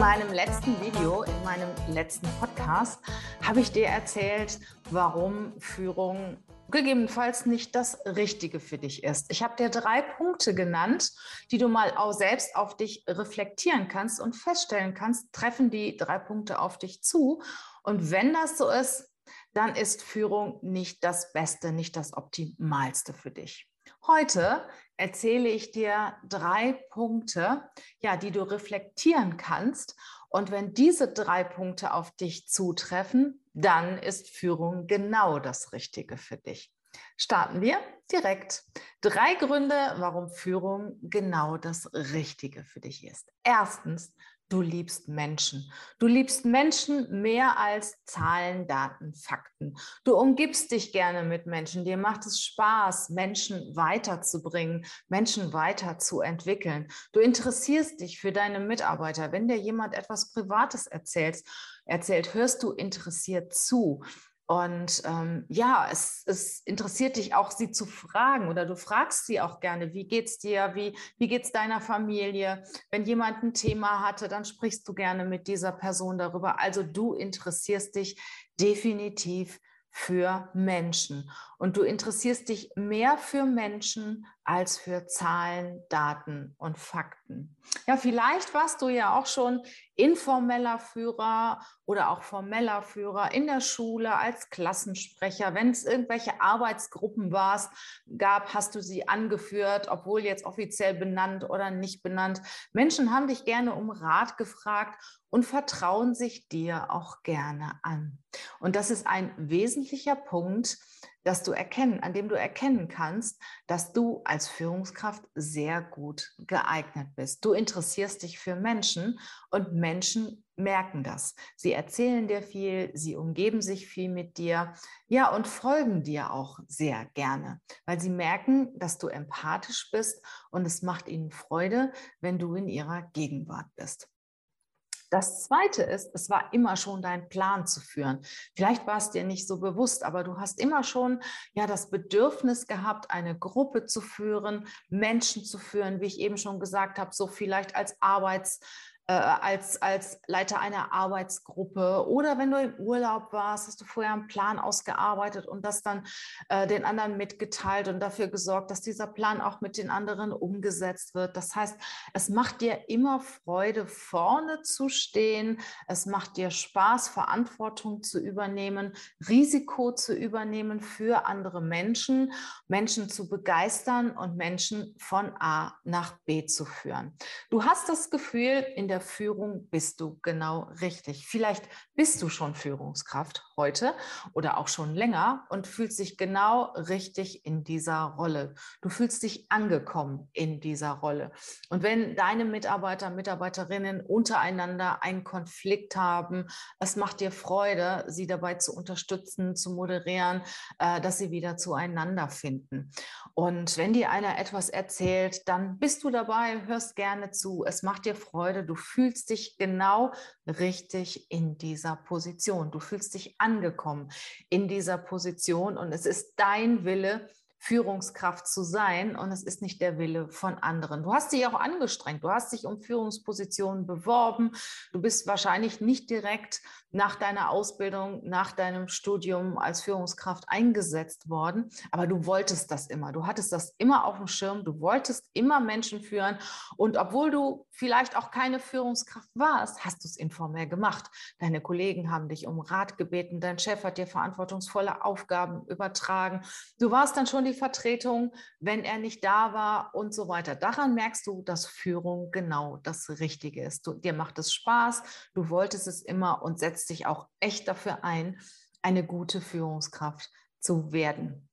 In meinem letzten Video, in meinem letzten Podcast, habe ich dir erzählt, warum Führung gegebenenfalls nicht das Richtige für dich ist. Ich habe dir drei Punkte genannt, die du mal auch selbst auf dich reflektieren kannst und feststellen kannst, treffen die drei Punkte auf dich zu. Und wenn das so ist, dann ist Führung nicht das Beste, nicht das Optimalste für dich. Heute erzähle ich dir drei Punkte, ja, die du reflektieren kannst. Und wenn diese drei Punkte auf dich zutreffen, dann ist Führung genau das Richtige für dich. Starten wir direkt. Drei Gründe, warum Führung genau das Richtige für dich ist. Erstens, Du liebst Menschen. Du liebst Menschen mehr als Zahlen, Daten, Fakten. Du umgibst dich gerne mit Menschen. Dir macht es Spaß, Menschen weiterzubringen, Menschen weiterzuentwickeln. Du interessierst dich für deine Mitarbeiter. Wenn dir jemand etwas Privates erzählt, erzählt, hörst du interessiert zu. Und ähm, ja, es, es, interessiert dich auch, sie zu fragen oder du fragst sie auch gerne, wie geht's dir, wie, wie geht's deiner Familie? Wenn jemand ein Thema hatte, dann sprichst du gerne mit dieser Person darüber. Also du interessierst dich definitiv für Menschen. Und du interessierst dich mehr für Menschen als für Zahlen, Daten und Fakten. Ja, vielleicht warst du ja auch schon informeller Führer oder auch formeller Führer in der Schule als Klassensprecher. Wenn es irgendwelche Arbeitsgruppen warst, gab, hast du sie angeführt, obwohl jetzt offiziell benannt oder nicht benannt. Menschen haben dich gerne um Rat gefragt und vertrauen sich dir auch gerne an. Und das ist ein wesentlicher Punkt, dass du erkennen, an dem du erkennen kannst, dass du als Führungskraft sehr gut geeignet bist. Du interessierst dich für Menschen und Menschen merken das. Sie erzählen dir viel, sie umgeben sich viel mit dir, ja, und folgen dir auch sehr gerne, weil sie merken, dass du empathisch bist und es macht ihnen Freude, wenn du in ihrer Gegenwart bist. Das Zweite ist, es war immer schon dein Plan zu führen. Vielleicht war es dir nicht so bewusst, aber du hast immer schon ja das Bedürfnis gehabt, eine Gruppe zu führen, Menschen zu führen, wie ich eben schon gesagt habe, so vielleicht als Arbeits äh, als, als Leiter einer Arbeitsgruppe oder wenn du im Urlaub warst, hast du vorher einen Plan ausgearbeitet und das dann äh, den anderen mitgeteilt und dafür gesorgt, dass dieser Plan auch mit den anderen umgesetzt wird. Das heißt, es macht dir immer Freude, vorne zu stehen. Es macht dir Spaß, Verantwortung zu übernehmen, Risiko zu übernehmen für andere Menschen, Menschen zu begeistern und Menschen von A nach B zu führen. Du hast das Gefühl, in der Führung bist du genau richtig. Vielleicht bist du schon Führungskraft heute oder auch schon länger und fühlst dich genau richtig in dieser Rolle. Du fühlst dich angekommen in dieser Rolle. Und wenn deine Mitarbeiter, Mitarbeiterinnen untereinander einen Konflikt haben, es macht dir Freude, sie dabei zu unterstützen, zu moderieren, äh, dass sie wieder zueinander finden. Und wenn dir einer etwas erzählt, dann bist du dabei, hörst gerne zu. Es macht dir Freude, du fühlst dich genau richtig in dieser Position. Du fühlst dich angekommen in dieser Position und es ist dein Wille, Führungskraft zu sein und es ist nicht der Wille von anderen. Du hast dich auch angestrengt, du hast dich um Führungspositionen beworben, du bist wahrscheinlich nicht direkt nach deiner Ausbildung, nach deinem Studium als Führungskraft eingesetzt worden, aber du wolltest das immer, du hattest das immer auf dem Schirm, du wolltest immer Menschen führen. Und obwohl du vielleicht auch keine Führungskraft warst, hast du es informell gemacht. Deine Kollegen haben dich um Rat gebeten, dein Chef hat dir verantwortungsvolle Aufgaben übertragen. Du warst dann schon die die Vertretung, wenn er nicht da war und so weiter. Daran merkst du, dass Führung genau das Richtige ist. Du, dir macht es Spaß, du wolltest es immer und setzt dich auch echt dafür ein, eine gute Führungskraft zu werden.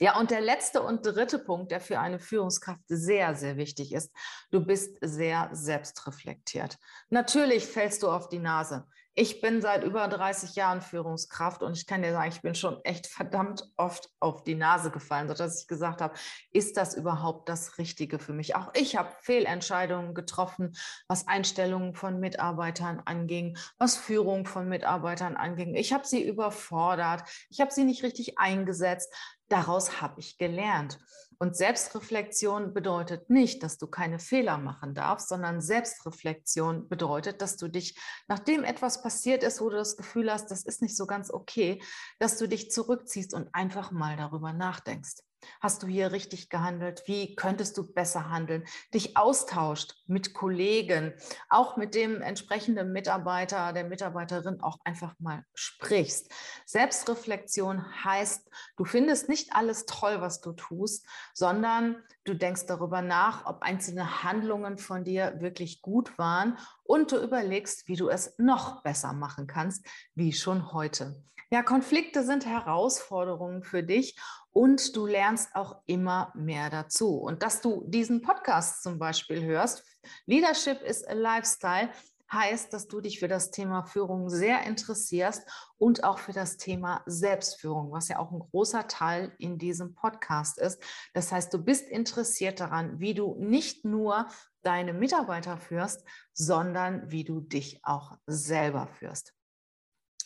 Ja, und der letzte und dritte Punkt, der für eine Führungskraft sehr, sehr wichtig ist, du bist sehr selbstreflektiert. Natürlich fällst du auf die Nase Ich bin seit über 30 Jahren Führungskraft und ich kann dir sagen, ich bin schon echt verdammt oft auf die Nase gefallen, sodass ich gesagt habe, ist das überhaupt das Richtige für mich? Auch ich habe Fehlentscheidungen getroffen, was Einstellungen von Mitarbeitern anging, was Führung von Mitarbeitern anging. Ich habe sie überfordert, ich habe sie nicht richtig eingesetzt. Daraus habe ich gelernt. Und Selbstreflexion bedeutet nicht, dass du keine Fehler machen darfst, sondern Selbstreflexion bedeutet, dass du dich, nachdem etwas passiert ist, wo du das Gefühl hast, das ist nicht so ganz okay, dass du dich zurückziehst und einfach mal darüber nachdenkst. Hast du hier richtig gehandelt? Wie könntest du besser handeln? Dich austauscht mit Kollegen, auch mit dem entsprechenden Mitarbeiter, der Mitarbeiterin auch einfach mal sprichst. Selbstreflexion heißt, du findest nicht alles toll, was du tust, sondern du denkst darüber nach, ob einzelne Handlungen von dir wirklich gut waren und du überlegst, wie du es noch besser machen kannst, wie schon heute. Ja, Konflikte sind Herausforderungen für dich und du lernst auch immer mehr dazu. Und dass du diesen Podcast zum Beispiel hörst, Leadership is a Lifestyle, heißt, dass du dich für das Thema Führung sehr interessierst und auch für das Thema Selbstführung, was ja auch ein großer Teil in diesem Podcast ist. Das heißt, du bist interessiert daran, wie du nicht nur deine Mitarbeiter führst, sondern wie du dich auch selber führst.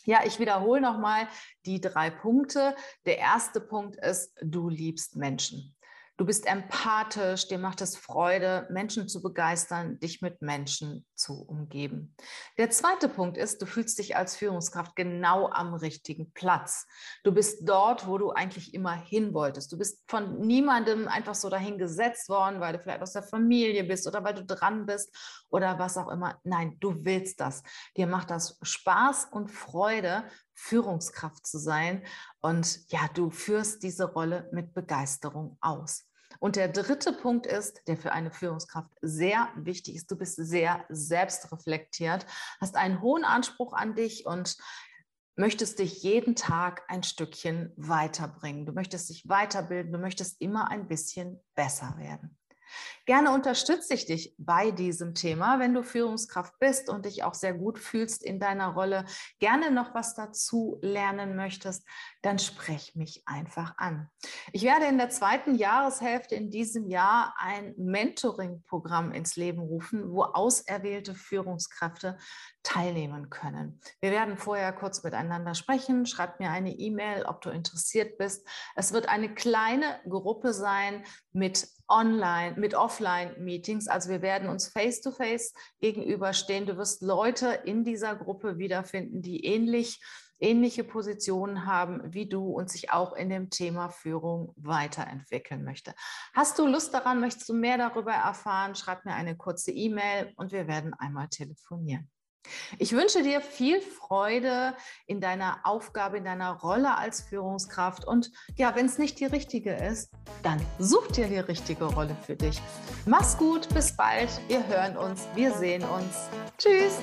Ja, ich wiederhole nochmal die drei Punkte. Der erste Punkt ist, du liebst Menschen. Du bist empathisch, dir macht es Freude, Menschen zu begeistern, dich mit Menschen zu umgeben. Der zweite Punkt ist, du fühlst dich als Führungskraft genau am richtigen Platz. Du bist dort, wo du eigentlich immer hin wolltest. Du bist von niemandem einfach so dahin gesetzt worden, weil du vielleicht aus der Familie bist oder weil du dran bist oder was auch immer. Nein, du willst das. Dir macht das Spaß und Freude, Führungskraft zu sein. Und ja, du führst diese Rolle mit Begeisterung aus. Und der dritte Punkt ist, der für eine Führungskraft sehr wichtig ist, du bist sehr selbstreflektiert, hast einen hohen Anspruch an dich und möchtest dich jeden Tag ein Stückchen weiterbringen. Du möchtest dich weiterbilden, du möchtest immer ein bisschen besser werden. Gerne unterstütze ich dich bei diesem Thema, wenn du Führungskraft bist und dich auch sehr gut fühlst in deiner Rolle, gerne noch was dazu lernen möchtest, dann sprech mich einfach an. Ich werde in der zweiten Jahreshälfte in diesem Jahr ein Mentoring-Programm ins Leben rufen, wo auserwählte Führungskräfte teilnehmen können. Wir werden vorher kurz miteinander sprechen. Schreib mir eine E-Mail, ob du interessiert bist. Es wird eine kleine Gruppe sein mit Online, mit Offline-Meetings. Also wir werden uns face-to-face -face gegenüberstehen. Du wirst Leute in dieser Gruppe wiederfinden, die ähnlich ähnliche Positionen haben wie du und sich auch in dem Thema Führung weiterentwickeln möchte. Hast du Lust daran? Möchtest du mehr darüber erfahren? Schreib mir eine kurze E-Mail und wir werden einmal telefonieren. Ich wünsche dir viel Freude in deiner Aufgabe, in deiner Rolle als Führungskraft. Und ja, wenn es nicht die richtige ist, dann such dir die richtige Rolle für dich. Mach's gut, bis bald. Wir hören uns, wir sehen uns. Tschüss.